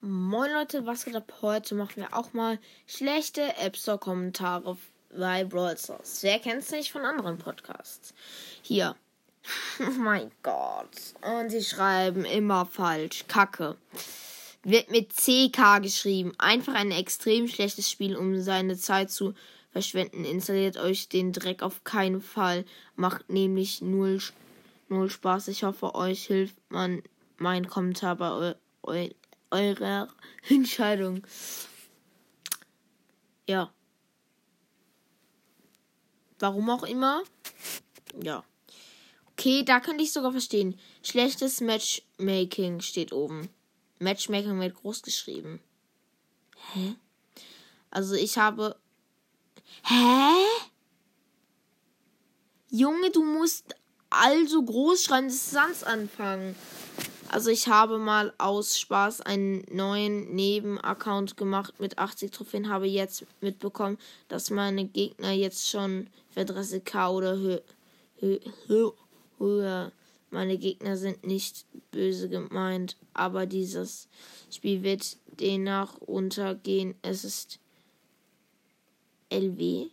Moin Leute, was geht ab? Heute machen wir auch mal schlechte App Store Kommentare bei Brawl Stars. Wer kennt es nicht von anderen Podcasts? Hier. Oh mein Gott. Und sie schreiben immer falsch. Kacke. Wird mit CK geschrieben. Einfach ein extrem schlechtes Spiel, um seine Zeit zu verschwenden. Installiert euch den Dreck auf keinen Fall. Macht nämlich null, null Spaß. Ich hoffe, euch hilft man mein Kommentar bei eu, eu, eurer Entscheidung. Ja. Warum auch immer. Ja. Okay, da könnte ich sogar verstehen. Schlechtes Matchmaking steht oben. Matchmaking wird groß geschrieben. Hä? Also ich habe. Hä? Junge, du musst also groß schreiben, das ist sonst anfangen. Also ich habe mal aus Spaß einen neuen Nebenaccount gemacht mit 80 Trophäen, habe jetzt mitbekommen, dass meine Gegner jetzt schon für 30k oder höher. Hö hö. Meine Gegner sind nicht böse gemeint, aber dieses Spiel wird demnach untergehen. Es ist LW.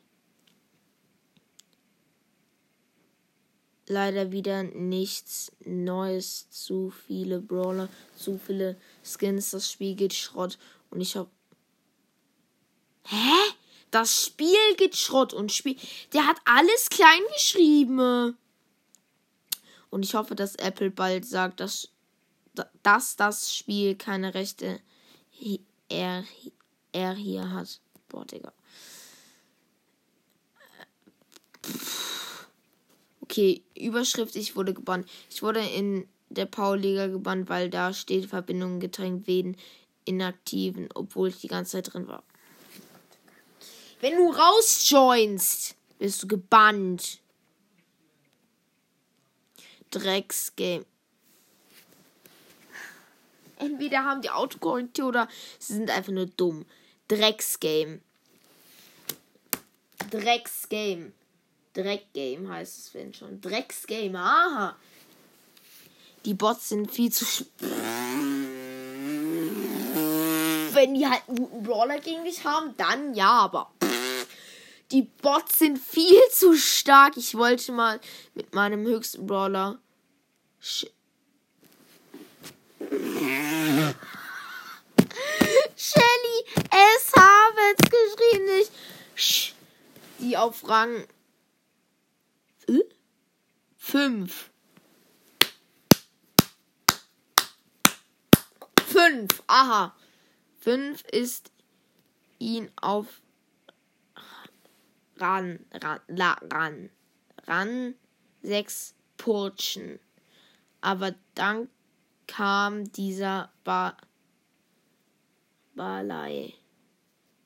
Leider wieder nichts Neues. Zu viele Brawler, zu viele Skins. Das Spiel geht Schrott. Und ich hab. Hä? Das Spiel geht Schrott und Spiel. Der hat alles klein geschrieben. Und ich hoffe, dass Apple bald sagt, dass, dass das Spiel keine Rechte er, er hier hat. Boah, Digga. Okay, Überschrift, ich wurde gebannt. Ich wurde in der Powerliga gebannt, weil da steht Verbindungen gedrängt wegen inaktiven, obwohl ich die ganze Zeit drin war. Wenn du rausjoinst, bist du gebannt. Drecksgame. Entweder haben die Autokorrektur oder sie sind einfach nur dumm. Drecksgame. Drecksgame. Dreckgame heißt es, wenn schon. Drecksgame, aha. Die Bots sind viel zu. Wenn die halt einen guten Brawler gegen dich haben, dann ja, aber. Die Bots sind viel zu stark. Ich wollte mal mit meinem höchsten Brawler. Sch Shelly, es habe geschrieben, nicht. Die auf Rang Fünf. Fünf. Aha. Fünf ist ihn auf ran, ran, la, ran, ran, sechs Purchen. Aber dann kam dieser ba Balei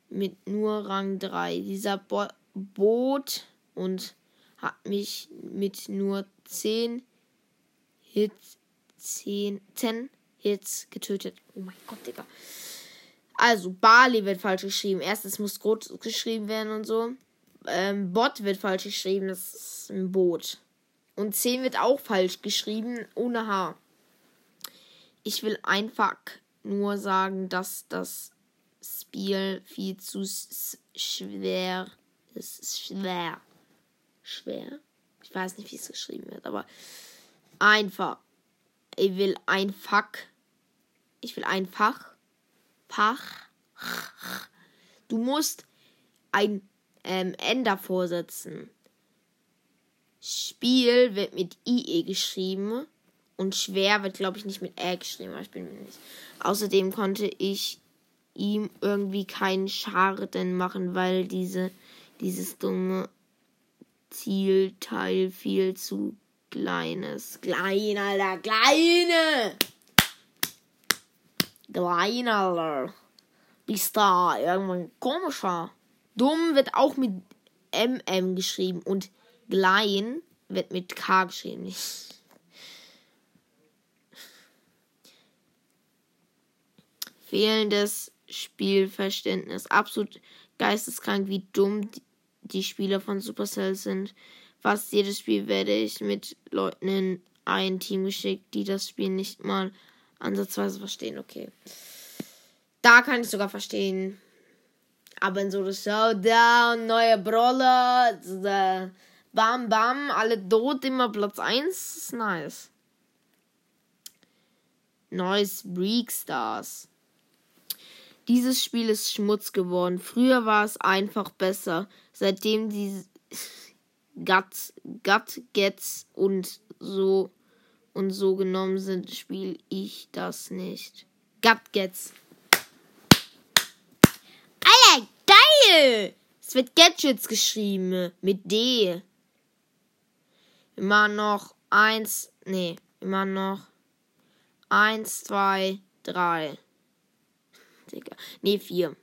mit nur Rang 3. Dieser Bo Boot und hat mich mit nur 10 Hits, 10, 10 Hits getötet. Oh mein Gott, Digga. Also, Bali wird falsch geschrieben. Erstes muss groß geschrieben werden und so. Ähm, Bot wird falsch geschrieben. Das ist ein Boot. Und 10 wird auch falsch geschrieben, ohne H. Ich will einfach nur sagen, dass das Spiel viel zu schwer ist. Schwer schwer. Ich weiß nicht, wie es geschrieben wird, aber einfach. Ich will einfach. Ich will einfach. Fach. Du musst ein ähm, N davor setzen. Spiel wird mit IE geschrieben und schwer wird, glaube ich, nicht mit Ä geschrieben, aber ich bin mir nicht. Außerdem konnte ich ihm irgendwie keinen Schaden machen, weil diese, dieses dumme Zielteil viel zu kleines. Klein, Alter, kleine! Klein, Alter. Bist da irgendwann komischer. Dumm wird auch mit MM geschrieben und klein wird mit K geschrieben. Fehlendes Spielverständnis. Absolut geisteskrank, wie dumm die Spieler von Supercell sind. Fast jedes Spiel werde ich mit Leuten in ein Team geschickt, die das Spiel nicht mal ansatzweise verstehen. Okay. Da kann ich sogar verstehen. Aber in so der Showdown, neue Brawler, bam bam, alle tot, immer Platz 1, ist nice. Neues Break Stars. Dieses Spiel ist Schmutz geworden. Früher war es einfach besser. Seitdem die Gut, Gut Gets und so und so genommen sind, spiele ich das nicht. Gut Gets. Alter, geil! Es wird Gadgets geschrieben. Mit D. Machen noch eins. Nee, machen noch eins, zwei, drei. Digga. Nee, vier.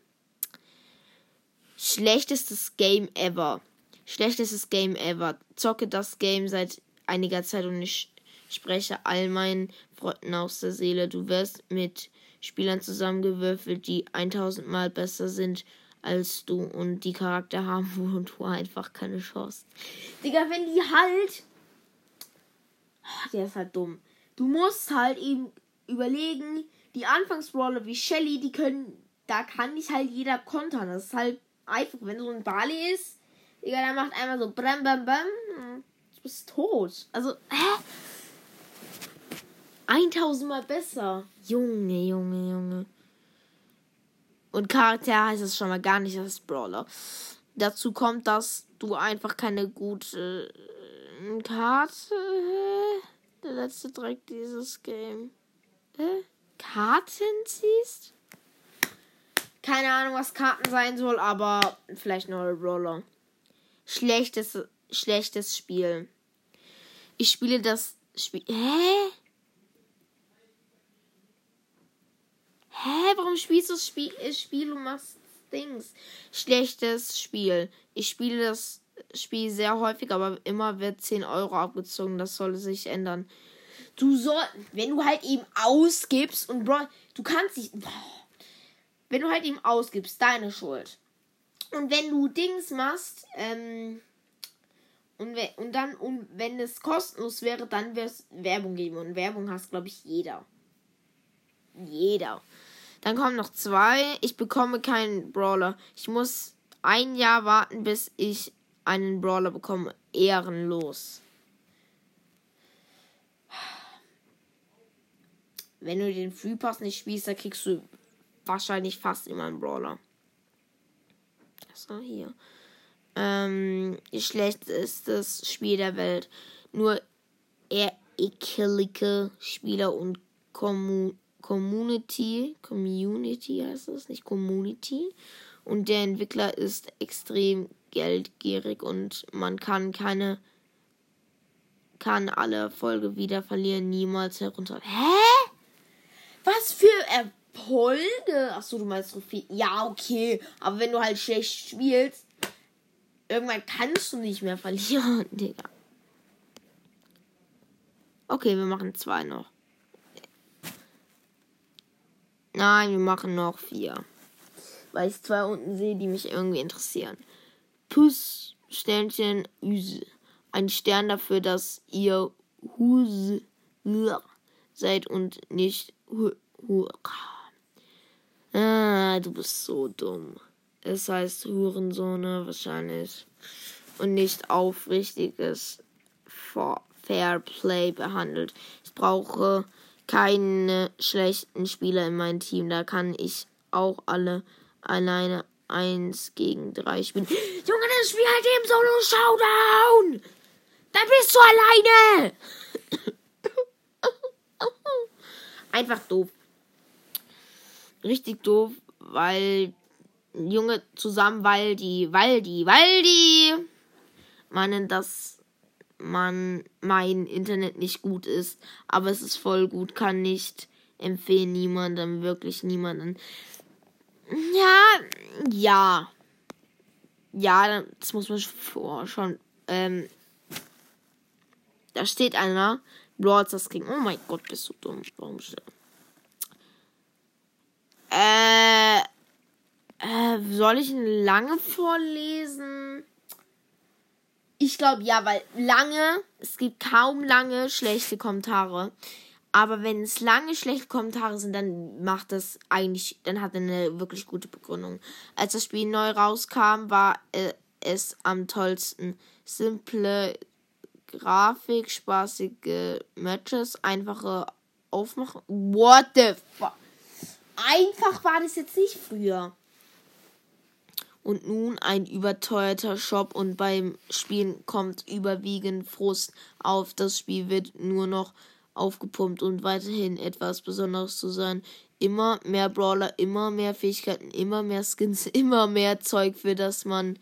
Schlechtestes Game ever. Schlechtestes Game ever. Zocke das Game seit einiger Zeit und ich spreche all meinen Freunden aus der Seele. Du wirst mit Spielern zusammengewürfelt, die 1000 Mal besser sind als du und die Charakter haben, wo du einfach keine Chance. Digga, wenn die halt. Der ist halt dumm. Du musst halt eben überlegen, die Anfangsbrawler wie Shelly, die können, da kann nicht halt jeder kontern. Das ist halt einfach, wenn so ein Bali ist, Digga, der macht einmal so bam, bam, bam, du bist tot. Also, hä? 1000 Mal besser. Junge, Junge, Junge. Und Charakter heißt es schon mal gar nicht als Brawler. Dazu kommt, dass du einfach keine gute äh, Karte. Der letzte Dreck dieses Game. Karten ziehst? Keine Ahnung, was Karten sein soll, aber vielleicht neue Roller. Schlechtes, schlechtes Spiel. Ich spiele das Spiel. Hä? Hä? Warum spielst du das Spiel, Spiel und machst Dings? Schlechtes Spiel. Ich spiele das Spiel sehr häufig, aber immer wird 10 Euro abgezogen. Das soll sich ändern. Du soll, wenn du halt eben ausgibst und Bro, du kannst nicht. Wenn du halt eben ausgibst, deine Schuld. Und wenn du Dings machst, ähm, und, we und dann, und wenn es kostenlos wäre, dann wäre es Werbung geben. Und Werbung hast, glaube ich, jeder. Jeder. Dann kommen noch zwei. Ich bekomme keinen Brawler. Ich muss ein Jahr warten, bis ich einen Brawler bekomme. Ehrenlos. Wenn du den Free Pass nicht spielst, dann kriegst du wahrscheinlich fast immer einen Brawler. So, hier. Ähm, schlechtestes Spiel der Welt. Nur eher ekelige Spieler und Commu Community. Community heißt es, nicht Community. Und der Entwickler ist extrem geldgierig und man kann keine kann alle Erfolge wieder verlieren, niemals herunter. Hä? Erfolge? Achso, du meinst Trophäen. Ja, okay. Aber wenn du halt schlecht spielst, irgendwann kannst du nicht mehr verlieren, Digga. Okay, wir machen zwei noch. Nein, wir machen noch vier. Weil ich zwei unten sehe, die mich irgendwie interessieren. Puss, Sternchen, Üse. Ein Stern dafür, dass ihr Huse seid und nicht Ah, du bist so dumm. Es heißt Hurensohne wahrscheinlich. Und nicht aufrichtiges Fair Play behandelt. Ich brauche keine schlechten Spieler in meinem Team. Da kann ich auch alle alleine eins gegen drei spielen. Junge, das Spiel halt eben Solo Showdown! Da bist du alleine! Einfach doof. Richtig doof, weil Junge zusammen, weil die, weil die, weil die meinen, dass man mein Internet nicht gut ist, aber es ist voll gut, kann nicht empfehlen niemandem, wirklich niemandem. Ja, ja. Ja, das muss man vor schon. Ähm, da steht einer, Brawl Stars King. Oh mein Gott, bist du dumm. Warum schon? Äh, äh, soll ich lange vorlesen? Ich glaube ja, weil lange, es gibt kaum lange schlechte Kommentare. Aber wenn es lange schlechte Kommentare sind, dann macht das eigentlich, dann hat er eine wirklich gute Begründung. Als das Spiel neu rauskam, war äh, es am tollsten. Simple Grafik, spaßige Matches, einfache Aufmachen. What the fuck? Einfach war das jetzt nicht früher. Und nun ein überteuerter Shop und beim Spielen kommt überwiegend Frust auf. Das Spiel wird nur noch aufgepumpt und weiterhin etwas Besonderes zu sein. Immer mehr Brawler, immer mehr Fähigkeiten, immer mehr Skins, immer mehr Zeug, für das man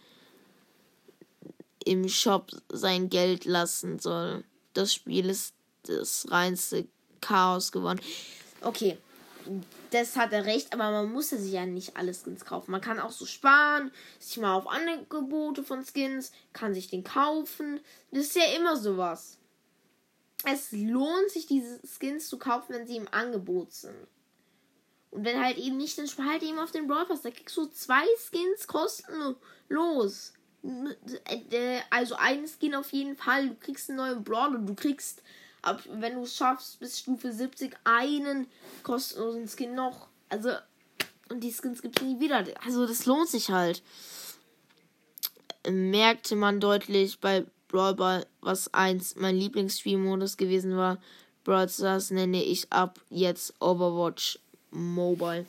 im Shop sein Geld lassen soll. Das Spiel ist das reinste Chaos geworden. Okay, das hat er recht, aber man muss sich ja nicht alle Skins kaufen. Man kann auch so sparen, sich mal auf Angebote von Skins, kann sich den kaufen. Das ist ja immer sowas. Es lohnt sich, diese Skins zu kaufen, wenn sie im Angebot sind. Und wenn halt eben nicht, dann halt eben auf den Brawl Pass. Da kriegst du zwei Skins kostenlos. Also einen Skin auf jeden Fall. Du kriegst einen neuen Brawler. Du kriegst, ab, wenn du es schaffst, bis Stufe 70 einen kostenlosen Skin noch. Also, und die Skins gibt es nie wieder. Also, das lohnt sich halt. Merkte man deutlich bei Brawl Ball, was eins mein Lieblingsspielmodus gewesen war. Brawl Stars nenne ich ab jetzt Overwatch Mobile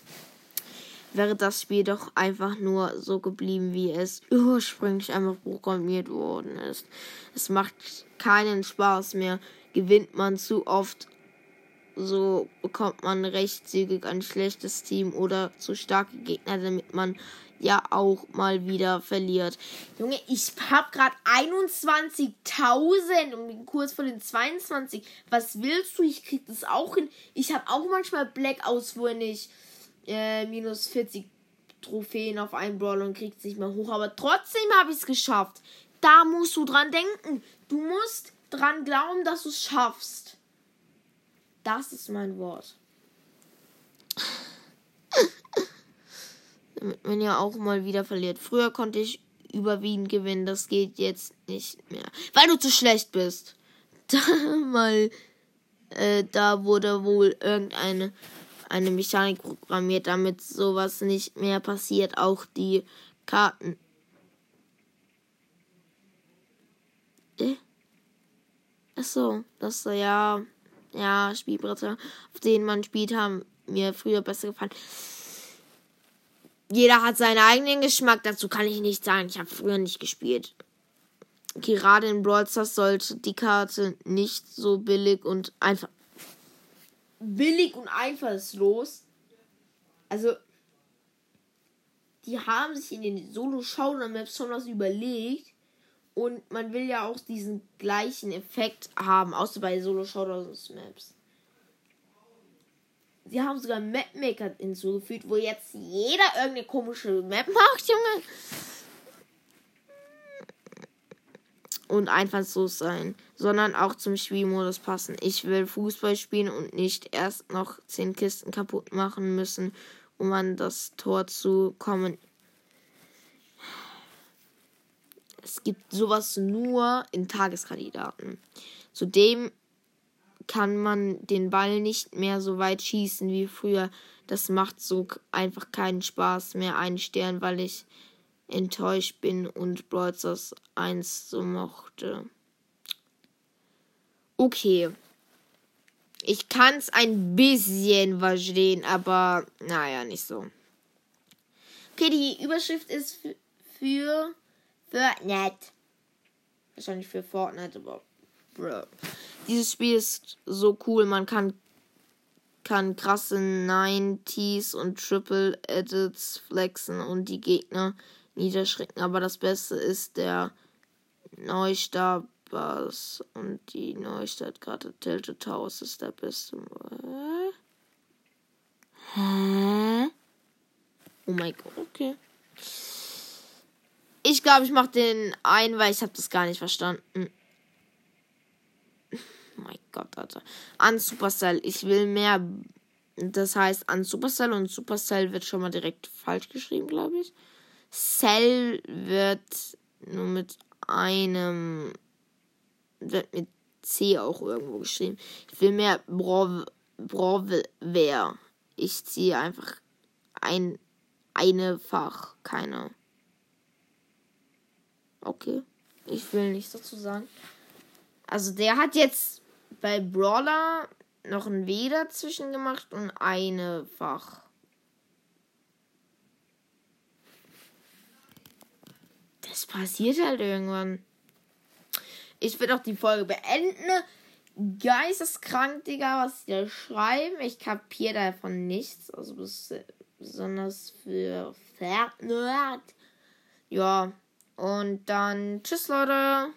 wäre das Spiel doch einfach nur so geblieben, wie es ursprünglich einfach programmiert worden ist. Es macht keinen Spaß mehr. Gewinnt man zu oft, so bekommt man recht zügig ein schlechtes Team oder zu starke Gegner, damit man ja auch mal wieder verliert. Junge, ich hab gerade 21.000 und kurz vor den 22. Was willst du? Ich krieg das auch hin. Ich habe auch manchmal Blackouts, wo ich äh, minus 40 Trophäen auf einen Brawler und kriegt es nicht mehr hoch. Aber trotzdem habe ich es geschafft. Da musst du dran denken. Du musst dran glauben, dass du es schaffst. Das ist mein Wort. Damit man ja auch mal wieder verliert. Früher konnte ich überwiegend gewinnen. Das geht jetzt nicht mehr. Weil du zu schlecht bist. Da mal. Äh, da wurde wohl irgendeine eine Mechanik programmiert, damit sowas nicht mehr passiert. Auch die Karten. Äh? Achso, das ja, ja, Spielbretter, auf denen man spielt, haben mir früher besser gefallen. Jeder hat seinen eigenen Geschmack, dazu kann ich nicht sagen. Ich habe früher nicht gespielt. Gerade in Brawl Stars sollte die Karte nicht so billig und einfach billig und einfallslos. Also, die haben sich in den Solo-Showdown-Maps schon was überlegt. Und man will ja auch diesen gleichen Effekt haben, außer bei Solo-Showdown-Maps. Sie haben sogar Mapmaker hinzugefügt, wo jetzt jeder irgendeine komische Map macht, Junge. und einfallslos sein, sondern auch zum Spielmodus passen. Ich will Fußball spielen und nicht erst noch zehn Kisten kaputt machen müssen, um an das Tor zu kommen. Es gibt sowas nur in Tageskandidaten. Zudem kann man den Ball nicht mehr so weit schießen wie früher. Das macht so einfach keinen Spaß mehr, einen Stern, weil ich enttäuscht bin und Brawl Stars 1 so mochte. Okay. Ich kann es ein bisschen verstehen, aber naja, nicht so. Okay, die Überschrift ist für Fortnite. Wahrscheinlich für Fortnite, aber bro. Dieses Spiel ist so cool, man kann kann krasse 90s und Triple Edits flexen und die Gegner niederschrecken. Aber das Beste ist der Neustart Bass und die Neustadt gerade Tilted Towers ist der beste. Hä? Oh mein Gott, okay. Ich glaube, ich mache den ein, weil ich habe das gar nicht verstanden. Oh mein Gott, Alter. An Supercell. Ich will mehr. Das heißt an Supercell und Supercell wird schon mal direkt falsch geschrieben, glaube ich. Cell wird nur mit einem, wird mit C auch irgendwo geschrieben. Ich will mehr Brawl, Brawler. Ich ziehe einfach ein eine Fach, keine. Okay, ich will nichts dazu sagen. Also der hat jetzt bei Brawler noch ein W dazwischen gemacht und eine Fach. Das passiert halt irgendwann. Ich will auch die Folge beenden. Geisteskrank, Digga, was die da schreiben. Ich kapiere davon nichts. Also besonders für Nerd. Ja. Und dann tschüss, Leute.